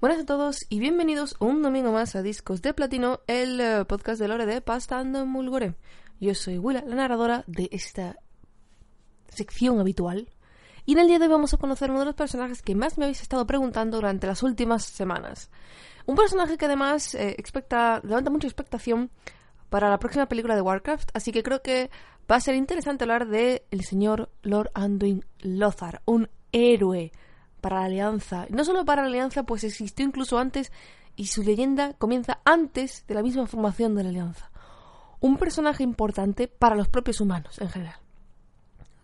Buenas a todos y bienvenidos un domingo más a Discos de Platino, el eh, podcast de Lore de Pastando en Mulgore. Yo soy Willa, la narradora de esta sección habitual. Y en el día de hoy vamos a conocer uno de los personajes que más me habéis estado preguntando durante las últimas semanas. Un personaje que además eh, expecta, levanta mucha expectación para la próxima película de Warcraft, así que creo que va a ser interesante hablar de el señor Lord Anduin Lothar, un héroe para la Alianza. No solo para la Alianza, pues existió incluso antes y su leyenda comienza antes de la misma formación de la Alianza. Un personaje importante para los propios humanos en general.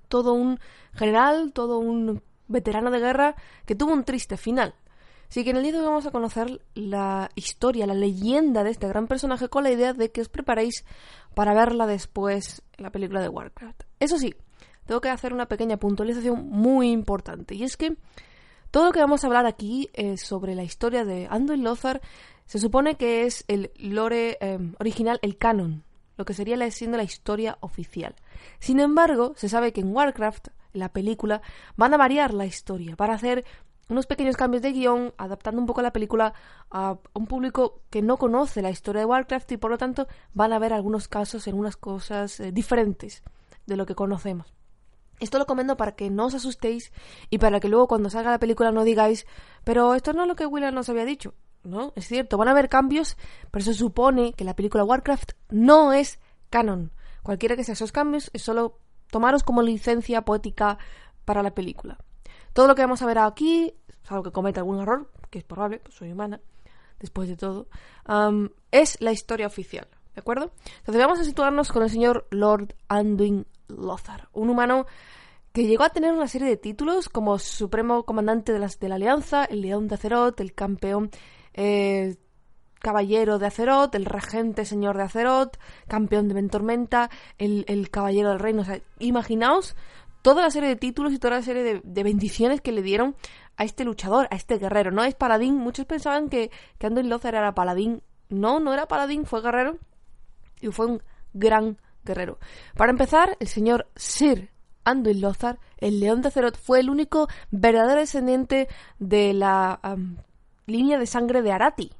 Todo un general, todo un veterano de guerra que tuvo un triste final. Así que en el día de hoy vamos a conocer la historia, la leyenda de este gran personaje con la idea de que os preparéis para verla después en la película de Warcraft. Eso sí, tengo que hacer una pequeña puntualización muy importante y es que todo lo que vamos a hablar aquí eh, sobre la historia de Anduin Lothar se supone que es el lore eh, original, el canon, lo que sería la, siendo la historia oficial. Sin embargo, se sabe que en Warcraft, la película, van a variar la historia, para hacer unos pequeños cambios de guion, adaptando un poco la película a un público que no conoce la historia de Warcraft y por lo tanto van a ver algunos casos en unas cosas eh, diferentes de lo que conocemos. Esto lo comento para que no os asustéis y para que luego cuando salga la película no digáis, pero esto no es lo que Willa nos había dicho. No, es cierto, van a haber cambios, pero se supone que la película Warcraft no es canon. Cualquiera que sea esos cambios es solo tomaros como licencia poética para la película. Todo lo que vamos a ver aquí, salvo que cometa algún error, que es probable, pues soy humana, después de todo, es la historia oficial. ¿De acuerdo? Entonces vamos a situarnos con el señor Lord Anduin Lothar, un humano que llegó a tener una serie de títulos como Supremo Comandante de, de la Alianza, el León de Azeroth, el Campeón eh, Caballero de Azeroth, el Regente Señor de Azeroth, Campeón de Ventormenta, el, el Caballero del Reino. O sea, imaginaos toda la serie de títulos y toda la serie de, de, bendiciones que le dieron a este luchador, a este guerrero. No es paladín, muchos pensaban que, que Anduin Lothar era paladín. No, no era paladín, fue guerrero y fue un gran guerrero. Para empezar, el señor Sir Anduin Lothar, el león de Azeroth, fue el único verdadero descendiente de la línea de sangre de Arati.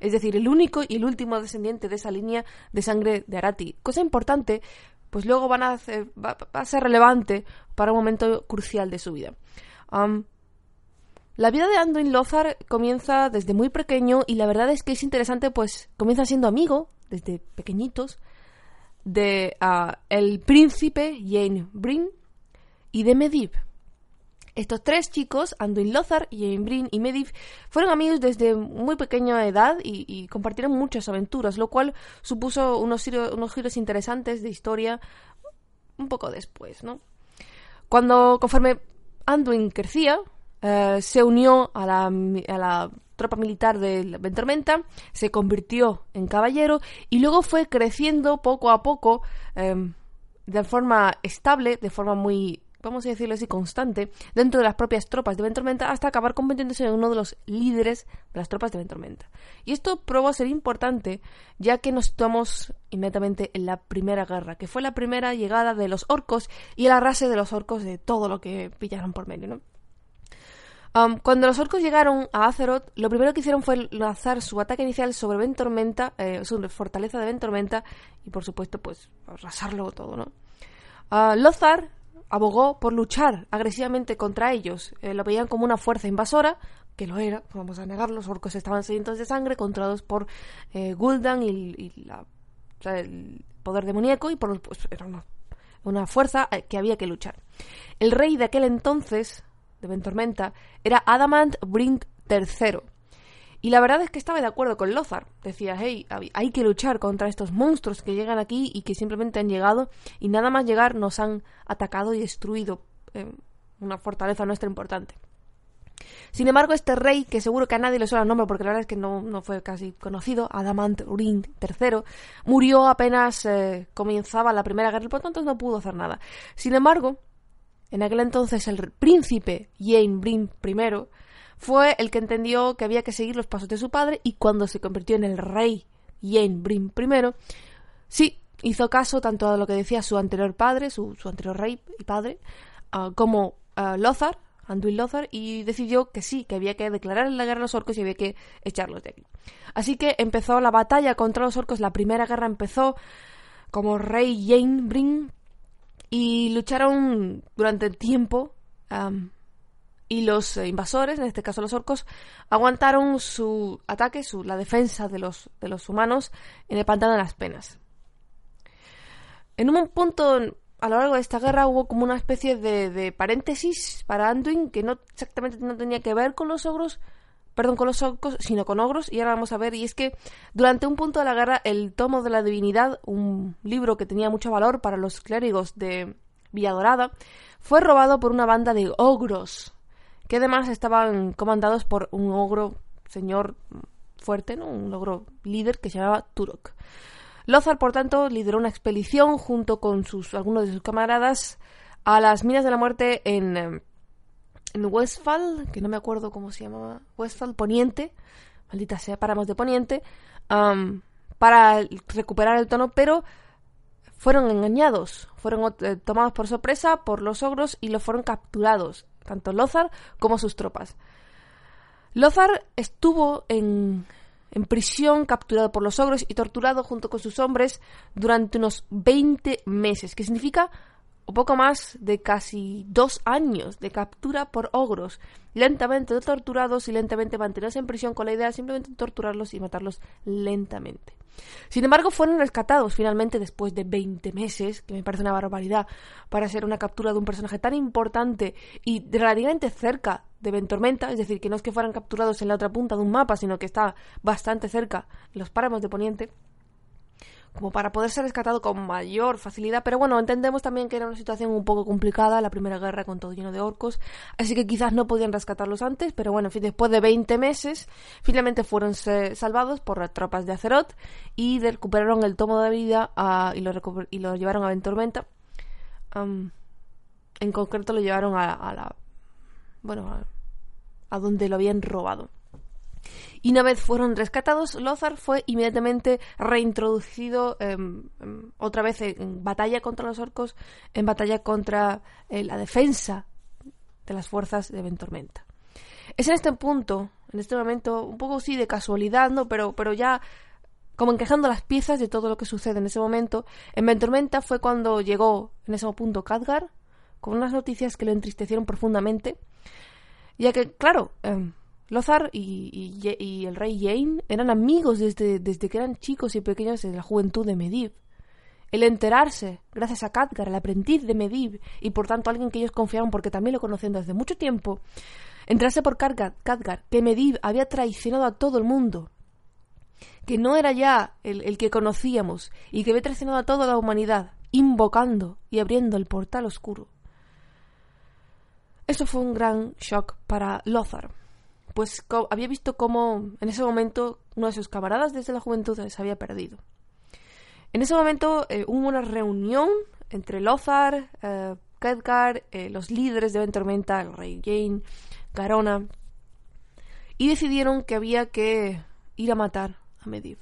Es decir, el único y el último descendiente de esa línea de sangre de Arati. Cosa importante, pues luego van a va, a ser relevante para un momento crucial de su vida. la vida de Anduin Lothar comienza desde muy pequeño y la verdad es que es interesante, pues comienza siendo amigo desde pequeñitos de uh, el príncipe Jane Brin y de Medivh. Estos tres chicos, Anduin Lothar, Jane Brin y Medivh, fueron amigos desde muy pequeña edad y, compartieron muchas aventuras, lo cual supuso unos, giros interesantes de historia un poco después, ¿no? Cuando, conforme Anduin crecía, uh, se unió a la tropa militar de Ventormenta, se convirtió en caballero y luego fue creciendo poco a poco eh, de forma estable, de forma muy, vamos a decirlo así, constante, dentro de las propias tropas de Ventormenta hasta acabar convirtiéndose en uno de los líderes de las tropas de Ventormenta. Y esto probó a ser importante ya que nos situamos inmediatamente en la Primera Guerra, que fue la primera llegada de los orcos y el arrase de los orcos de todo lo que pillaron por medio, ¿no? Cuando los orcos llegaron a Azeroth, lo primero que hicieron fue lanzar su ataque inicial sobre Ventormenta, eh, su fortaleza de Ventormenta, y por supuesto, pues, arrasarlo todo, ¿no? Uh, Lothar abogó por luchar agresivamente contra ellos. Eh, lo veían como una fuerza invasora, que lo era, vamos a negarlo, los orcos estaban sedientos de sangre, controlados por eh, Gul'dan y, la, el poder demoníaco, y por, pues, era una, una fuerza eh, que había que luchar. El rey de aquel entonces, de Ventormenta era Adamant Brink III. Y la verdad es que estaba de acuerdo con Lothar. Decía, hey, hay que luchar contra estos monstruos que llegan aquí y que simplemente han llegado y nada más llegar nos han atacado y destruido eh, una fortaleza nuestra importante. Sin embargo, este rey, que seguro que a nadie le suena el nombre porque la verdad es que no, no fue casi conocido, Adamant Urin III, murió apenas eh, comenzaba la Primera Guerra y por tanto no pudo hacer nada. Sin embargo, en aquel entonces el príncipe Jane I fue el que entendió que había que seguir los pasos de su padre y cuando se convirtió en el rey Jane I, sí, hizo caso tanto a lo que decía su anterior padre, su, anterior rey y padre, ah, como a Lothar, Anduin Lothar, y decidió que sí, que había que declarar la guerra a los orcos y había que echarlos de aquí. Así que empezó la batalla contra los orcos, la primera guerra empezó como rey Jane Brin y lucharon durante tiempo y los invasores, en este caso los orcos, aguantaron su ataque, su, la defensa de los, de los humanos en el pantano de las penas. En un punto a lo largo de esta guerra hubo como una especie de, de paréntesis para Anduin que no exactamente no tenía que ver con los ogros, perdón, con los orcos, sino con ogros, y ahora vamos a ver, y es que durante un punto de la guerra el tomo de la divinidad, un libro que tenía mucho valor para los clérigos de Villadorada, fue robado por una banda de ogros, que además estaban comandados por un ogro señor fuerte, ¿no? un ogro líder que se llamaba Turok. Lothar, por tanto, lideró una expedición junto con sus, algunos de sus camaradas a las minas de la muerte en, em, en Westfall, que no me acuerdo cómo se llamaba, Westfall Poniente, maldita sea, paramos de Poniente, para recuperar el tono, pero fueron engañados, fueron eh, tomados por sorpresa por los ogros y lo fueron capturados, tanto Lothar como sus tropas. Lothar estuvo en, en prisión, capturado por los ogros y torturado junto con sus hombres durante unos 20 meses, que significa un poco más de casi dos años de captura por ogros, lentamente torturados y lentamente mantenerlos en prisión con la idea de simplemente torturarlos y matarlos lentamente. Sin embargo, fueron rescatados finalmente después de 20 meses, que me parece una barbaridad para ser una captura de un personaje tan importante y relativamente cerca de Ventormenta, es decir, que no es que fueran capturados en la otra punta de un mapa, sino que está bastante cerca los páramos de Poniente como para poder ser rescatado con mayor facilidad. Pero bueno, entendemos también que era una situación un poco complicada, la primera guerra con todo lleno de orcos, así que quizás no podían rescatarlos antes, pero bueno, en fin, después de 20 meses, finalmente fueron salvados por las tropas de Azeroth y recuperaron el tomo de vida ah, y, lo y, lo llevaron a Ventormenta. en concreto lo llevaron a, la... bueno, a donde lo habían robado. Y una vez fueron rescatados, Lothar fue inmediatamente reintroducido em, em, otra vez en, batalla contra los orcos, en batalla contra eh, la defensa de las fuerzas de Ventormenta. Es en este punto, en este momento, un poco sí de casualidad, ¿no? Pero, pero ya como encajando las piezas de todo lo que sucede en ese momento, en Ventormenta fue cuando llegó en ese punto Khadgar, con unas noticias que lo entristecieron profundamente, ya que, claro, em, Lothar y, el rey Jane eran amigos desde, que eran chicos y pequeños en la juventud de Medivh. El enterarse, gracias a Khadgar, el aprendiz de Medivh, y por tanto alguien que ellos confiaban porque también lo conocían desde mucho tiempo, enterarse por Khadgar que Medivh había traicionado a todo el mundo, que no era ya el, el que conocíamos y que había traicionado a toda la humanidad, invocando y abriendo el portal oscuro. Eso fue un gran shock para Lothar pues había visto cómo en ese momento uno de sus camaradas desde la juventud se había perdido. En ese momento eh, hubo una reunión entre Lothar, eh, eh, los líderes de Ventormenta, el rey Jane, Garona, y decidieron que había que ir a matar a Medivh.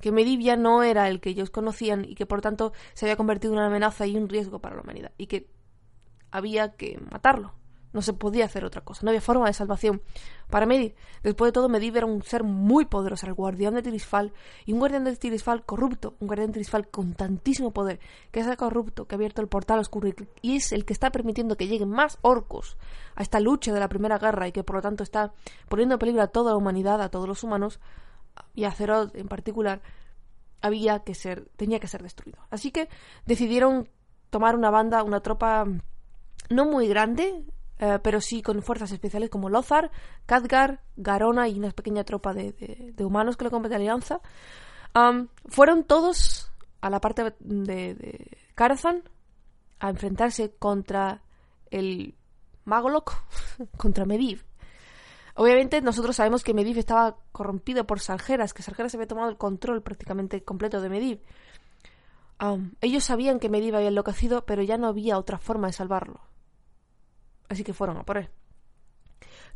Que Medivh ya no era el que ellos conocían y que por tanto se había convertido en una amenaza y un riesgo para la humanidad y que había que matarlo. No se podía hacer otra cosa, no había forma de salvación. Para Medivh, después de todo, Medivh era un ser muy poderoso, el guardián de Tirisfal, y un guardián de Tirisfal corrupto, un guardián de Tirisfal con tantísimo poder, que es el corrupto, que ha abierto el portal oscuro y es el que está permitiendo que lleguen más orcos a esta lucha de la Primera Guerra y que por lo tanto está poniendo en peligro a toda la humanidad, a todos los humanos, y a Zeroth en particular, había que ser, tenía que ser destruido. Así que decidieron tomar una banda, una tropa no muy grande, eh, pero sí con fuerzas especiales como Lothar, Khadgar, Garona y una pequeña tropa de, humanos que le compete Alianza. fueron todos a la parte de, de Karazhan a enfrentarse contra el Magolok, contra Medivh. Obviamente nosotros sabemos que Medivh estaba corrompido por Sargeras, que Sargeras había tomado el control prácticamente completo de Medivh. ellos sabían que Medivh había enloquecido, pero ya no había otra forma de salvarlo. Así que fueron a por él.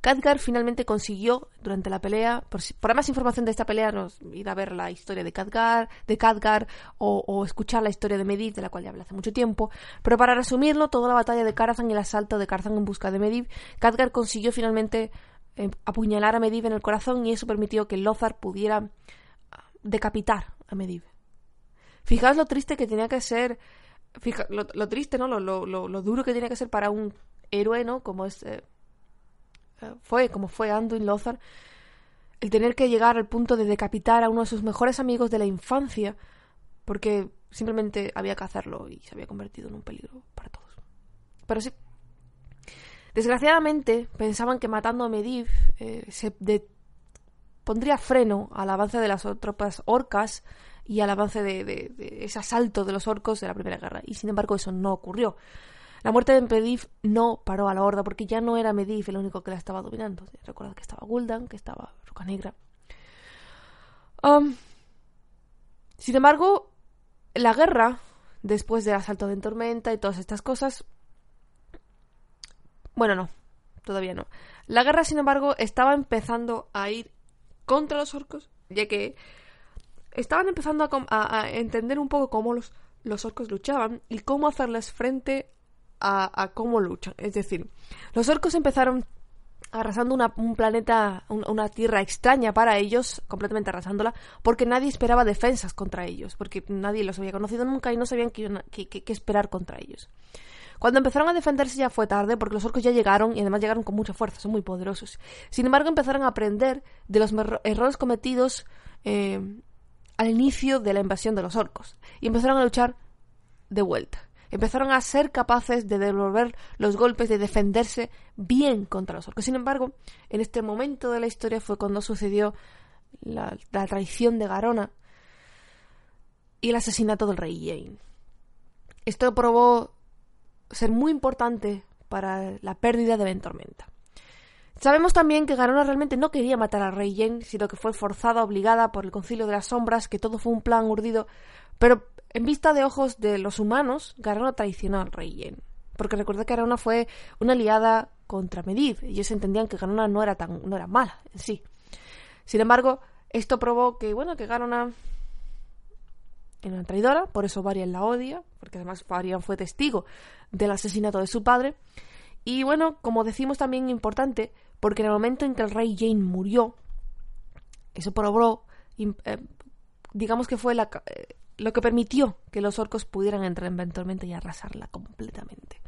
Khadgar finalmente consiguió, durante la pelea, por, para más información de esta pelea, nos ir a ver la historia de Khadgar, de Khadgar o, escuchar la historia de Medivh, de la cual ya hablé hace mucho tiempo. Pero para resumirlo, toda la batalla de Karazhan y el asalto de Karazhan en busca de Medivh, Khadgar consiguió finalmente eh, apuñalar a Medivh en el corazón y eso permitió que Lothar pudiera ah, decapitar a Medivh. Fijaos lo triste que tenía que ser, lo, triste, ¿no? Lo, lo, duro que tenía que ser para un héroe, ¿no? Como es... Eh, fue como fue Anduin Lothar, el tener que llegar al punto de decapitar a uno de sus mejores amigos de la infancia, porque simplemente había que hacerlo y se había convertido en un peligro para todos. Pero sí. Desgraciadamente, pensaban que matando a Medivh eh, se pondría freno al avance de las tropas orcas y al avance de, ese asalto de los orcos de la Primera Guerra. Y sin embargo, eso no ocurrió. La muerte de Medivh no paró a la horda porque ya no era Medivh el único que la estaba dominando. Recordad que estaba Gul'dan, que estaba Roca Negra. Sin embargo, la guerra, después del asalto de Tormenta y todas estas cosas... Bueno, no, todavía no. La guerra, sin embargo, estaba empezando a ir contra los orcos, ya que estaban empezando a, entender un poco cómo los, los orcos luchaban y cómo hacerles frente a, cómo luchan. Es decir, los orcos empezaron arrasando un planeta, una tierra extraña para ellos, completamente arrasándola, porque nadie esperaba defensas contra ellos, porque nadie los había conocido nunca y no sabían qué, esperar contra ellos. Cuando empezaron a defenderse ya fue tarde, porque los orcos ya llegaron y además llegaron con mucha fuerza, son muy poderosos. Sin embargo, empezaron a aprender de los errores cometidos eh, al inicio de la invasión de los orcos y empezaron a luchar de vuelta empezaron a ser capaces de devolver los golpes, de defenderse bien contra los orcos. Sin embargo, en este momento de la historia fue cuando sucedió la, traición de Garona y el asesinato del rey Jane. Esto probó ser muy importante para la pérdida de Ventormenta. Sabemos también que Garona realmente no quería matar al rey Jane, sino que fue forzada, obligada por el Concilio de las Sombras, que todo fue un plan urdido, pero en vista de ojos de los humanos, Garona traicionó al rey Yen. Porque recuerda que Garona fue una aliada contra Medivh. Ellos entendían que Garona no era tan no era mala en sí. Sin embargo, esto probó que, bueno, que Garona era una traidora, por eso Varian la odia, porque además Varian fue testigo del asesinato de su padre. Y bueno, como decimos también importante, porque en el momento en que el rey Jane murió, eso probó, eh, digamos que fue la, eh, lo que permitió que los orcos pudieran entrar en Ventormenta y arrasarla completamente.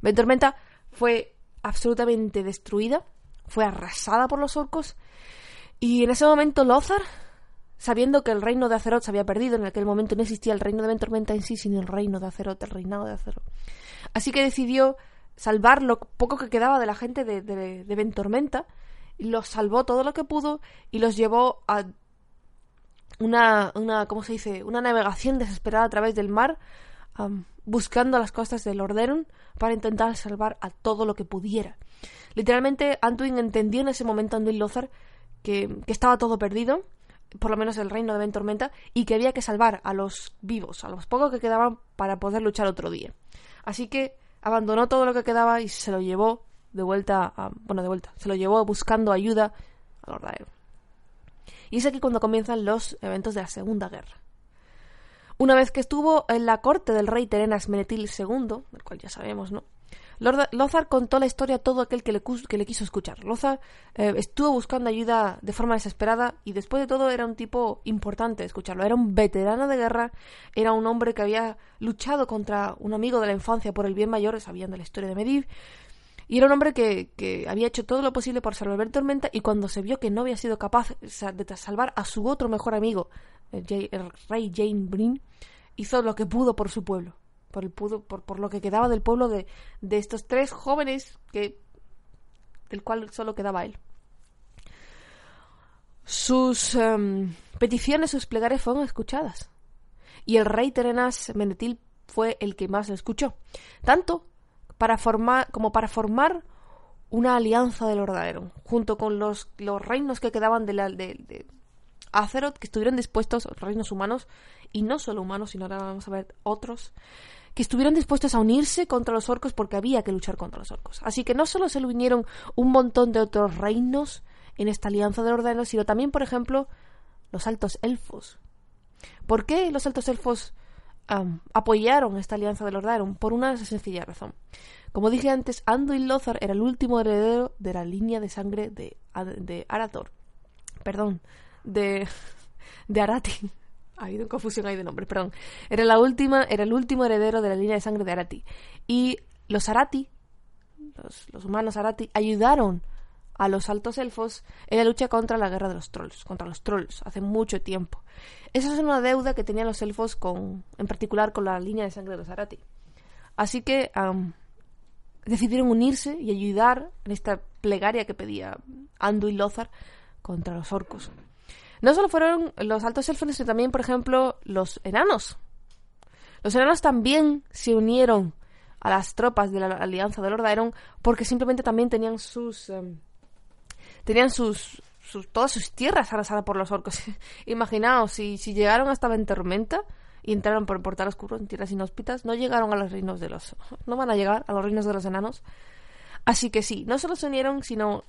Ventormenta fue absolutamente destruida, fue arrasada por los orcos, y en ese momento Lothar, sabiendo que el reino de Azeroth se había perdido, en aquel momento no existía el reino de Ventormenta en sí, sino el reino de Azeroth, el reinado de Azeroth. Así que decidió salvar lo poco que quedaba de la gente de, de, de Ventormenta, los salvó todo lo que pudo y los llevó a una, una, ¿cómo se dice? Una navegación desesperada a través del mar, buscando las costas de Lordaeron para intentar salvar a todo lo que pudiera. Literalmente, Anduin entendió en ese momento, Anduin Lothar, que, que estaba todo perdido, por lo menos el reino de Ventormenta, y que había que salvar a los vivos, a los pocos que quedaban para poder luchar otro día. Así que abandonó todo lo que quedaba y se lo llevó de vuelta, a, bueno, de vuelta, se lo llevó buscando ayuda a Lordaeron. Y es aquí cuando comienzan los eventos de la Segunda Guerra. Una vez que estuvo en la corte del rey Terenas Menetil II, del cual ya sabemos, ¿no? Lothar contó la historia a todo aquel que le, que le quiso escuchar. Lothar eh, estuvo buscando ayuda de forma desesperada y después de todo era un tipo importante escucharlo. Era un veterano de guerra, era un hombre que había luchado contra un amigo de la infancia por el bien mayor, sabían de la historia de Medivh, y era un hombre que, había hecho todo lo posible por salvar Tormenta y cuando se vio que no había sido capaz de salvar a su otro mejor amigo, el, rey Jane Brin, hizo lo que pudo por su pueblo. Por, el pudo, por, lo que quedaba del pueblo de, estos tres jóvenes que del cual solo quedaba él. Sus em, peticiones, sus plegarias fueron escuchadas. Y el rey Terenas Menetil fue el que más lo escuchó. Tanto para formar, como para formar una alianza del Ordaeron, junto con los, los reinos que quedaban de, la, de, de Azeroth, que estuvieron dispuestos, reinos humanos, y no solo humanos, sino ahora vamos a ver otros, que estuvieron dispuestos a unirse contra los orcos porque había que luchar contra los orcos. Así que no solo se le unieron un montón de otros reinos en esta alianza del Ordaeron, sino también, por ejemplo, los altos elfos. ¿Por qué los altos elfos apoyaron esta alianza del Ordaeron? Por una sencilla razón. Como dije antes, Anduin Lothar era el último heredero de la línea de sangre de, de. Perdón, de, de Arati. Ha habido confusión ahí de nombres, perdón. Era, la última, era el último heredero de la línea de sangre de Arati. Y los Arati, los, los humanos Arati, ayudaron a los altos elfos en la lucha contra la guerra de los trolls, contra los trolls, hace mucho tiempo. Esa es una deuda que tenían los elfos con, en particular con la línea de sangre de los Arati. Así que decidieron unirse y ayudar en esta plegaria que pedía Andu y Lothar contra los orcos. No solo fueron los altos elfos, sino también, por ejemplo, los enanos. Los enanos también se unieron a las tropas de la alianza de Lord Iron porque simplemente también tenían sus em, tenían sus, sus, todas sus tierras arrasadas por los orcos. Imaginaos, si, si llegaron hasta Ventormenta y entraron por el portal oscuro en tierras inhóspitas, no llegaron a los reinos de los... no van a llegar a los reinos de los enanos. Así que sí, no solo se unieron, sino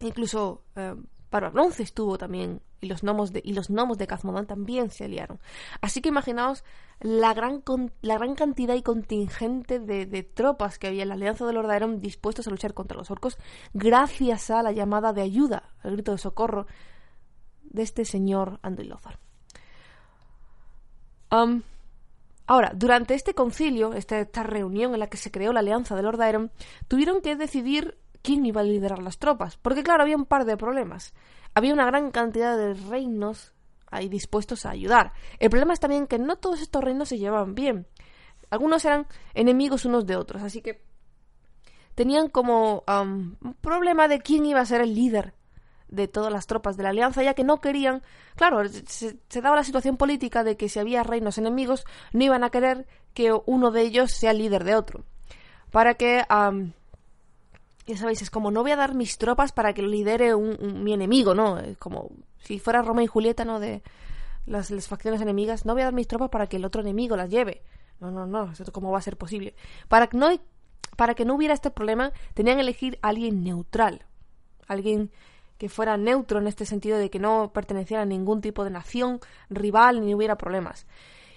incluso um, para Bronce estuvo también y los gnomos de, y los de Kazmodan también se aliaron. Así que imaginaos la gran, la gran cantidad y contingente de, tropas que había en la Alianza de Lordaeron dispuestos a luchar contra los orcos gracias a la llamada de ayuda, al grito de socorro de este señor Andilózar ahora, durante este concilio, esta, esta, reunión en la que se creó la alianza de Lord Iron, tuvieron que decidir quién iba a liderar las tropas, porque claro, había un par de problemas. Había una gran cantidad de reinos ahí dispuestos a ayudar. El problema es también que no todos estos reinos se llevaban bien. Algunos eran enemigos unos de otros, así que tenían como un problema de quién iba a ser el líder de todas las tropas de la alianza, ya que no querían, claro, se, daba la situación política de que si había reinos enemigos, no iban a querer que uno de ellos sea líder de otro. Para que, ya sabéis, es como no voy a dar mis tropas para que lidere un, mi enemigo, ¿no? Es como si fuera Roma y Julieta, ¿no? De las, las, facciones enemigas, no voy a dar mis tropas para que el otro enemigo las lleve. No, no, no, eso cómo va a ser posible. Para que no, para que no hubiera este problema, tenían que elegir a alguien neutral, alguien que fuera neutro en este sentido de que no perteneciera a ningún tipo de nación rival ni hubiera problemas.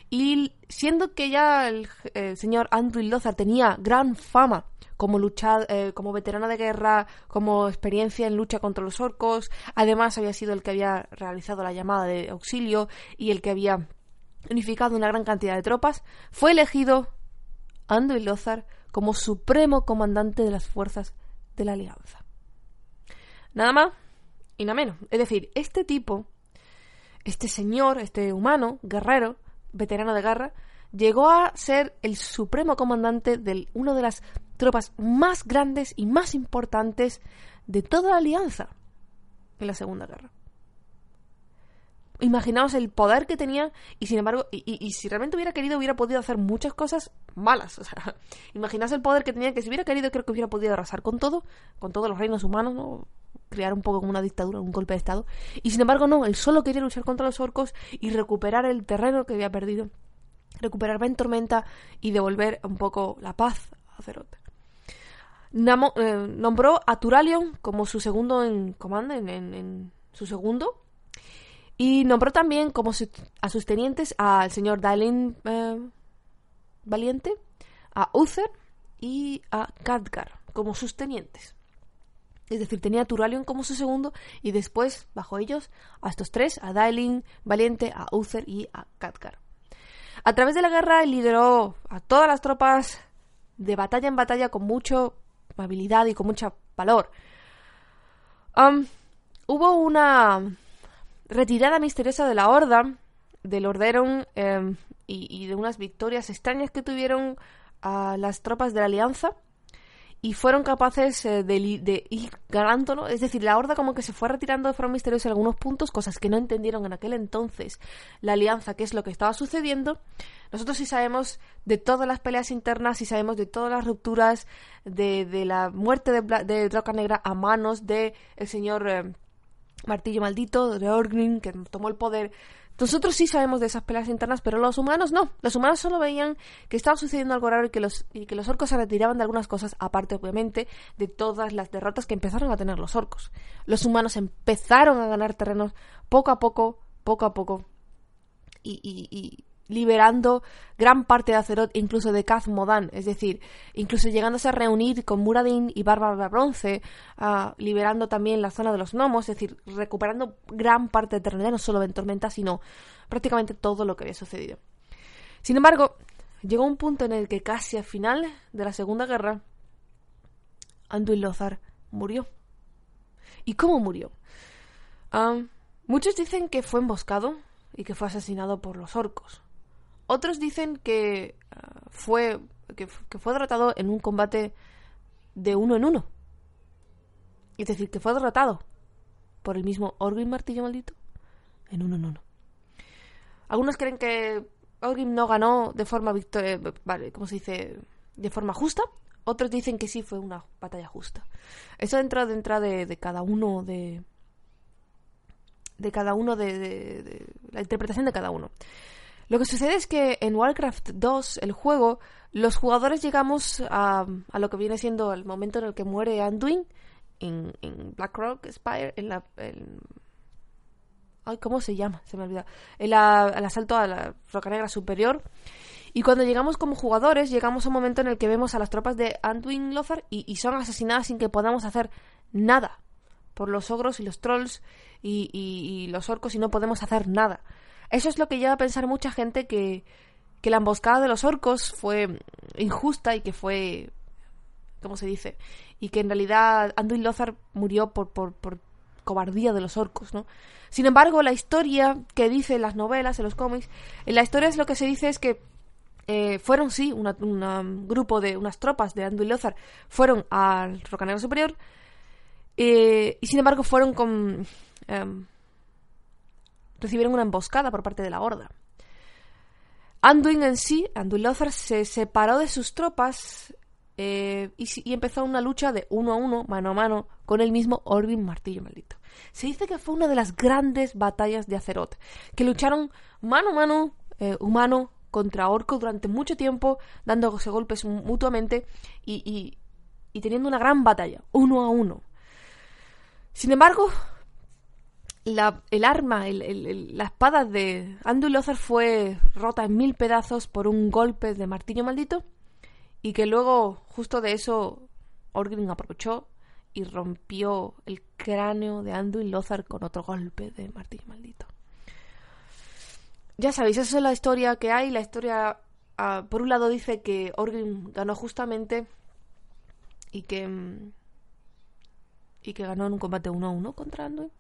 Y siendo que ya el, señor Andrew Lothar tenía gran fama como luchar, eh, como veterano de guerra, como experiencia en lucha contra los orcos, además había sido el que había realizado la llamada de auxilio y el que había unificado una gran cantidad de tropas, fue elegido Andrew Lothar como supremo comandante de las fuerzas de la Alianza. Nada más y nada menos. Es decir, este tipo, este señor, este humano, guerrero, veterano de guerra, llegó a ser el supremo comandante de una de las tropas más grandes y más importantes de toda la alianza en la Segunda Guerra. Imaginaos el poder que tenía y sin embargo, y, si realmente hubiera querido, hubiera podido hacer muchas cosas malas. O sea, imaginaos el poder que tenía que si hubiera querido, creo que hubiera podido arrasar con todo, con todos los reinos humanos, ¿no? crear un poco como una dictadura, un golpe de Estado. Y sin embargo, no, él solo quería luchar contra los orcos y recuperar el terreno que había perdido, recuperar Ben Tormenta y devolver un poco la paz a Azeroth. Eh, nombró a Turalion como su segundo en comando, en, su segundo, y nombró también como a sus tenientes al señor Daelin eh, Valiente, a Uther y a Khadgar como sus tenientes. Es decir, tenía a Turalion como su segundo y después, bajo ellos, a estos tres, a Daelin, Valiente, a Uther y a Khadgar. A través de la guerra lideró a todas las tropas de batalla en batalla con mucha habilidad y con mucho valor. hubo una retirada misteriosa de la Horda, del Orderon em, y, de unas victorias extrañas que tuvieron a las tropas de la Alianza y fueron capaces eh, de, de, ir ganándolo. Es decir, la horda como que se fue retirando de forma misteriosa en algunos puntos, cosas que no entendieron en aquel entonces la alianza, qué es lo que estaba sucediendo. Nosotros sí sabemos de todas las peleas internas, sí sabemos de todas las rupturas, de, de la muerte de, de Droga Negra a manos de el señor eh, Martillo Maldito, de Orgrim, que tomó el poder nosotros sí sabemos de esas peleas internas, pero los humanos no. Los humanos solo veían que estaba sucediendo algo raro y que los, y que los orcos se retiraban de algunas cosas, aparte obviamente de todas las derrotas que empezaron a tener los orcos. Los humanos empezaron a ganar terrenos poco a poco, poco a poco. y, y liberando gran parte de Azeroth, incluso de Kaz Modan, es decir, incluso llegándose a reunir con Muradin y Bárbara Bronce, uh, liberando también la zona de los gnomos, es decir, recuperando gran parte de terreno, no solo en Tormenta, sino prácticamente todo lo que había sucedido. Sin embargo, llegó un punto en el que casi al final de la Segunda Guerra, Anduin Lothar murió. ¿Y cómo murió? Um, muchos dicen que fue emboscado y que fue asesinado por los orcos. Otros dicen que uh, fue que, fue derrotado en un combate de uno en uno. Es decir, que fue derrotado por el mismo Orgrim Martillo Maldito en uno en uno. Algunos creen que Orgrim no ganó de forma victoria, vale, ¿cómo se dice? De forma justa. Otros dicen que sí fue una batalla justa. Eso entra dentro de, de cada uno de de cada uno de, de la interpretación de cada uno. Lo que sucede es que en Warcraft 2, el juego, los jugadores llegamos a, lo que viene siendo el momento en el que muere Anduin en, en Blackrock Spire, en la... Ay, ¿Cómo se llama? Se me olvida. El, el asalto a la Roca Negra Superior. Y cuando llegamos como jugadores, llegamos a un momento en el que vemos a las tropas de Anduin Lothar y, y son asesinadas sin que podamos hacer nada. Por los ogros y los trolls y, y, y los orcos y no podemos hacer nada. Eso es lo que lleva a pensar mucha gente que, que la emboscada de los orcos fue injusta y que fue. ¿Cómo se dice? Y que en realidad Anduin Lothar murió por, por, por cobardía de los orcos, ¿no? Sin embargo, la historia que dice las novelas, en los cómics, en la historia es lo que se dice es que eh, fueron, sí, un grupo de unas tropas de Anduin Lothar fueron al Rocanero Superior eh, y sin embargo fueron con. Um, recibieron una emboscada por parte de la Horda. Anduin en sí, Anduin Lothar, se separó de sus tropas eh, y, empezó una lucha de uno a uno, mano a mano, con el mismo Orvin Martillo Maldito. Se dice que fue una de las grandes batallas de Azeroth, que lucharon mano a mano, eh, humano contra orco durante mucho tiempo, dándose golpes mutuamente y, y, y teniendo una gran batalla, uno a uno. Sin embargo, la, el arma, el, la espada de Anduin Lothar fue rota en mil pedazos por un golpe de martillo maldito y que luego, justo de eso, Orgrim aprovechó y rompió el cráneo de Anduin Lothar con otro golpe de martillo maldito. Ya sabéis, esa es la historia que hay. La historia, uh, por un lado, dice que Orgrim ganó justamente y que, mm, ganó en un combate uno a uno contra Anduin.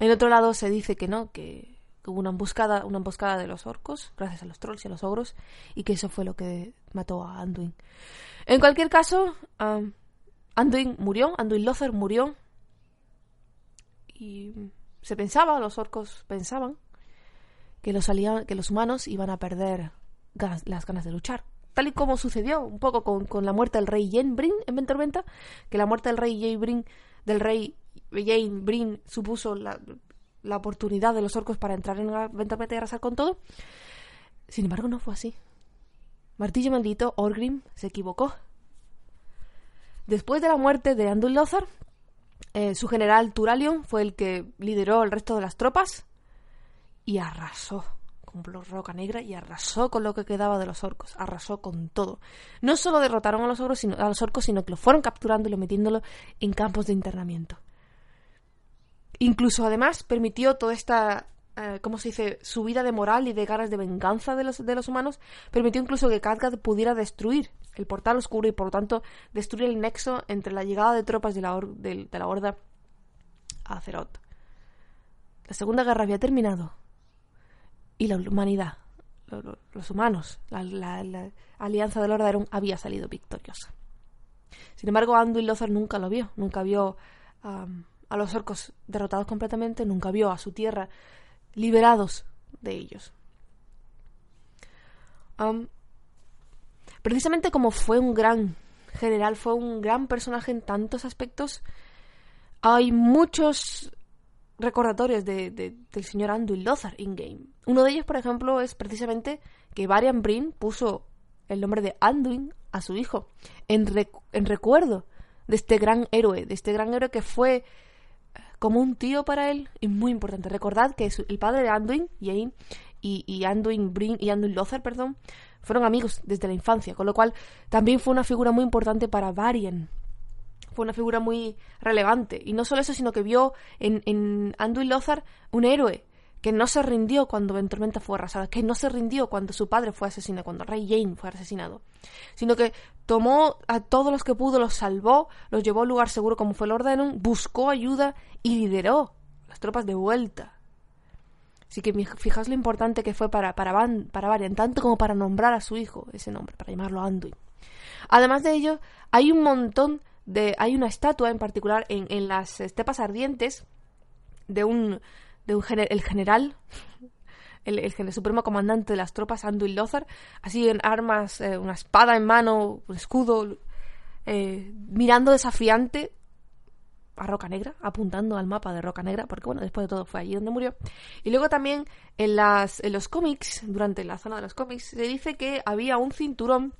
En otro lado se dice que no, que, hubo una emboscada, una emboscada de los orcos, gracias a los trolls y a los ogros, y que eso fue lo que mató a Anduin. En cualquier caso, um, Anduin murió, Anduin Lothar murió, y se pensaba, los orcos pensaban, que los, humanos iban a perder las ganas de luchar. Tal y como sucedió un poco con, la muerte del rey Yenbrin en Ventormenta, que la muerte del rey Yenbrin, del rey Jane Brin supuso la, la, oportunidad de los orcos para entrar en la Ventormenta y arrasar con todo. Sin embargo, no fue así. Martillo maldito, Orgrim se equivocó. Después de la muerte de Anduin Lothar, eh, su general Turalion fue el que lideró el resto de las tropas y arrasó con Roca Negra y arrasó con lo que quedaba de los orcos, arrasó con todo. No solo derrotaron a los, orcos, sino, a los orcos, sino que lo fueron capturando y lo metiéndolo en campos de internamiento. Incluso además permitió toda esta, eh, ¿cómo se dice?, subida de moral y de ganas de venganza de los, de los humanos, permitió incluso que Khadgad pudiera destruir el portal oscuro y por lo tanto destruir el nexo entre la llegada de tropas de la, de, de la Horda a Azeroth. La Segunda Guerra había terminado y la humanidad, los humanos, la, la, la alianza del Horda había salido victoriosa. Sin embargo, Anduin Lothar nunca lo vio, nunca vio a los orcos derrotados completamente, nunca vio a su tierra liberados de ellos. precisamente como fue un gran general, fue un gran personaje en tantos aspectos, hay muchos recordatorios de, del señor Anduin Lothar in-game. Uno de ellos, por ejemplo, es precisamente que Varian Brin puso el nombre de Anduin a su hijo, en, en recuerdo de este gran héroe, de este gran héroe que fue como un tío para él y muy importante. Recordad que el padre de Anduin, y, y Anduin Brin y Anduin Lothar, perdón, fueron amigos desde la infancia, con lo cual también fue una figura muy importante para Varian. Fue una figura muy relevante. Y no solo eso, sino que vio en, en Anduin Lothar un héroe que no se rindió cuando Ventormenta fue arrasada, que no se rindió cuando su padre fue asesinado, cuando Rey Jane fue asesinado, sino que tomó a todos los que pudo, los salvó, los llevó a un lugar seguro como fue Lord Denon, buscó ayuda y lideró las tropas de vuelta. Así que fijaos lo importante que fue para, para, para Varian, tanto como para nombrar a su hijo ese nombre, para llamarlo Anduin. Además de ello, hay un montón de. hay una estatua en particular en, en las estepas ardientes de un de un el general, el, el, supremo comandante de las tropas, Anduin Lothar, así en armas, eh, una espada en mano, un escudo, eh, mirando desafiante a Roca Negra, apuntando al mapa de Roca Negra, porque bueno, después de todo fue allí donde murió. Y luego también en, las, en los cómics, durante la zona de los cómics, se dice que había un cinturón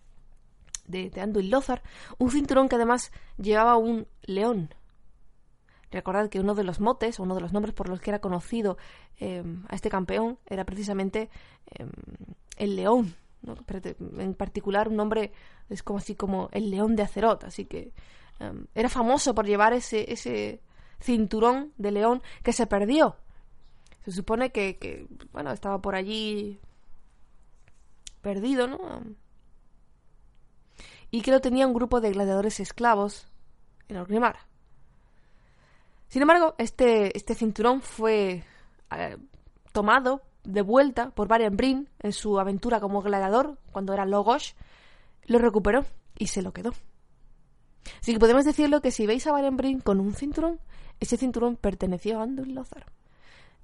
de, de Anduin Lothar, un cinturón que además llevaba un león Recordad que uno de los motes, uno de los nombres por los que era conocido eh, a este campeón, era precisamente eh, el león. En particular, un nombre es como así como el león de Acerot. Así que eh, era famoso por llevar ese, ese cinturón de león que se perdió. Se supone que, que bueno, estaba por allí perdido, ¿no? Y que lo tenía un grupo de gladiadores esclavos en Orgrimmar. Sin embargo, este, este cinturón fue eh, tomado de vuelta por Varian Brin en su aventura como gladiador, cuando era Logos, lo recuperó y se lo quedó. Así que podemos decirlo que si veis a Varian Brin con un cinturón, ese cinturón perteneció a Anduin Lothar,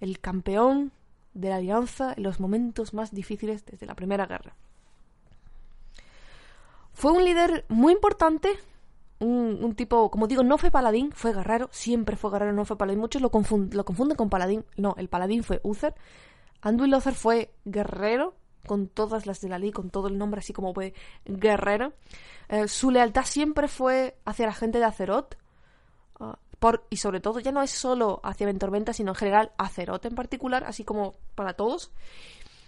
el campeón de la alianza en los momentos más difíciles desde la Primera Guerra. Fue un líder muy importante un, tipo, como digo, no fue paladín, fue guerrero, siempre fue guerrero, no fue paladín. Muchos lo, confunden con paladín. No, el paladín fue Uther. Anduin Lothar fue guerrero, con todas las de la ley, con todo el nombre así como fue guerrero. Eh, su lealtad siempre fue hacia la gente de Azeroth. Ah, por, y sobre todo, ya no es solo hacia Ventormenta, sino en general Azeroth en particular, así como para todos.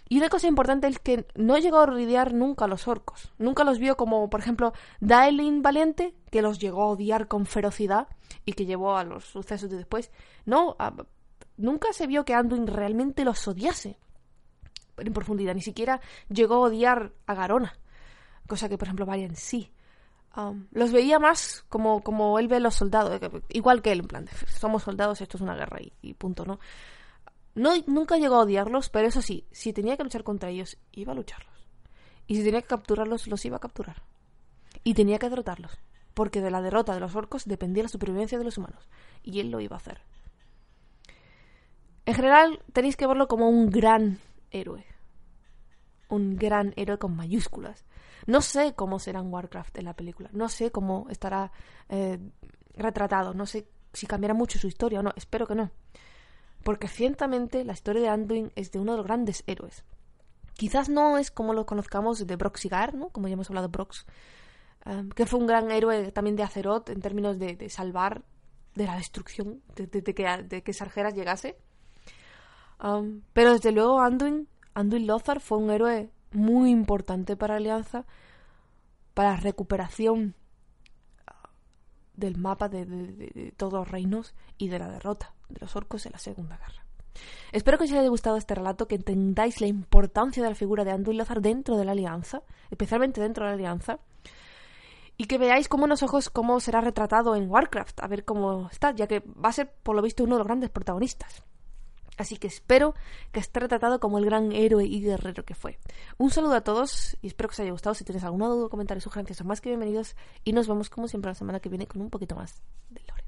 Y una cosa importante es que no llegó a odiar nunca a los orcos. Nunca los vio como, por ejemplo, Daelin Valiente, que los llegó a odiar con ferocidad y que llevó a los sucesos de después. No, nunca se vio que Anduin realmente los odiase en profundidad. Ni siquiera llegó a odiar a Garona. Cosa que, por ejemplo, Varian sí. Um, los veía más como, como él ve a los soldados. Igual que él, en plan, somos soldados, esto es una guerra y punto, ¿no? No, nunca llegó a odiarlos, pero eso sí, si tenía que luchar contra ellos, iba a lucharlos. Y si tenía que capturarlos, los iba a capturar. Y tenía que derrotarlos, porque de la derrota de los orcos dependía la supervivencia de los humanos. Y él lo iba a hacer. En general, tenéis que verlo como un gran héroe. Un gran héroe con mayúsculas. No sé cómo será Warcraft en la película. No sé cómo estará eh, retratado. No sé si cambiará mucho su historia o no. Espero que no porque ciertamente la historia de Anduin es de uno de los grandes héroes. Quizás no es como lo conozcamos de Broxigar, ¿no? Como ya hemos hablado de Brox, um, que fue un gran héroe también de Azeroth en términos de, salvar de la destrucción, de, que, de que Sargeras llegase. Um, pero desde luego Anduin, Anduin Lothar fue un héroe muy importante para la Alianza, para la recuperación uh, del mapa de, todos los reinos y de la derrota de los orcos en la Segunda Guerra. Espero que os haya gustado este relato, que entendáis la importancia de la figura de Anduin Lothar dentro de la Alianza, especialmente dentro de la Alianza, y que veáis cómo los ojos cómo será retratado en Warcraft, a ver cómo está, ya que va a ser por lo visto uno de los grandes protagonistas. Así que espero que esté retratado como el gran héroe y guerrero que fue. Un saludo a todos y espero que os haya gustado. Si tenéis alguna duda, comentario, sugerencias son más que bienvenidos. Y nos vemos como siempre la semana que viene con un poquito más de lore.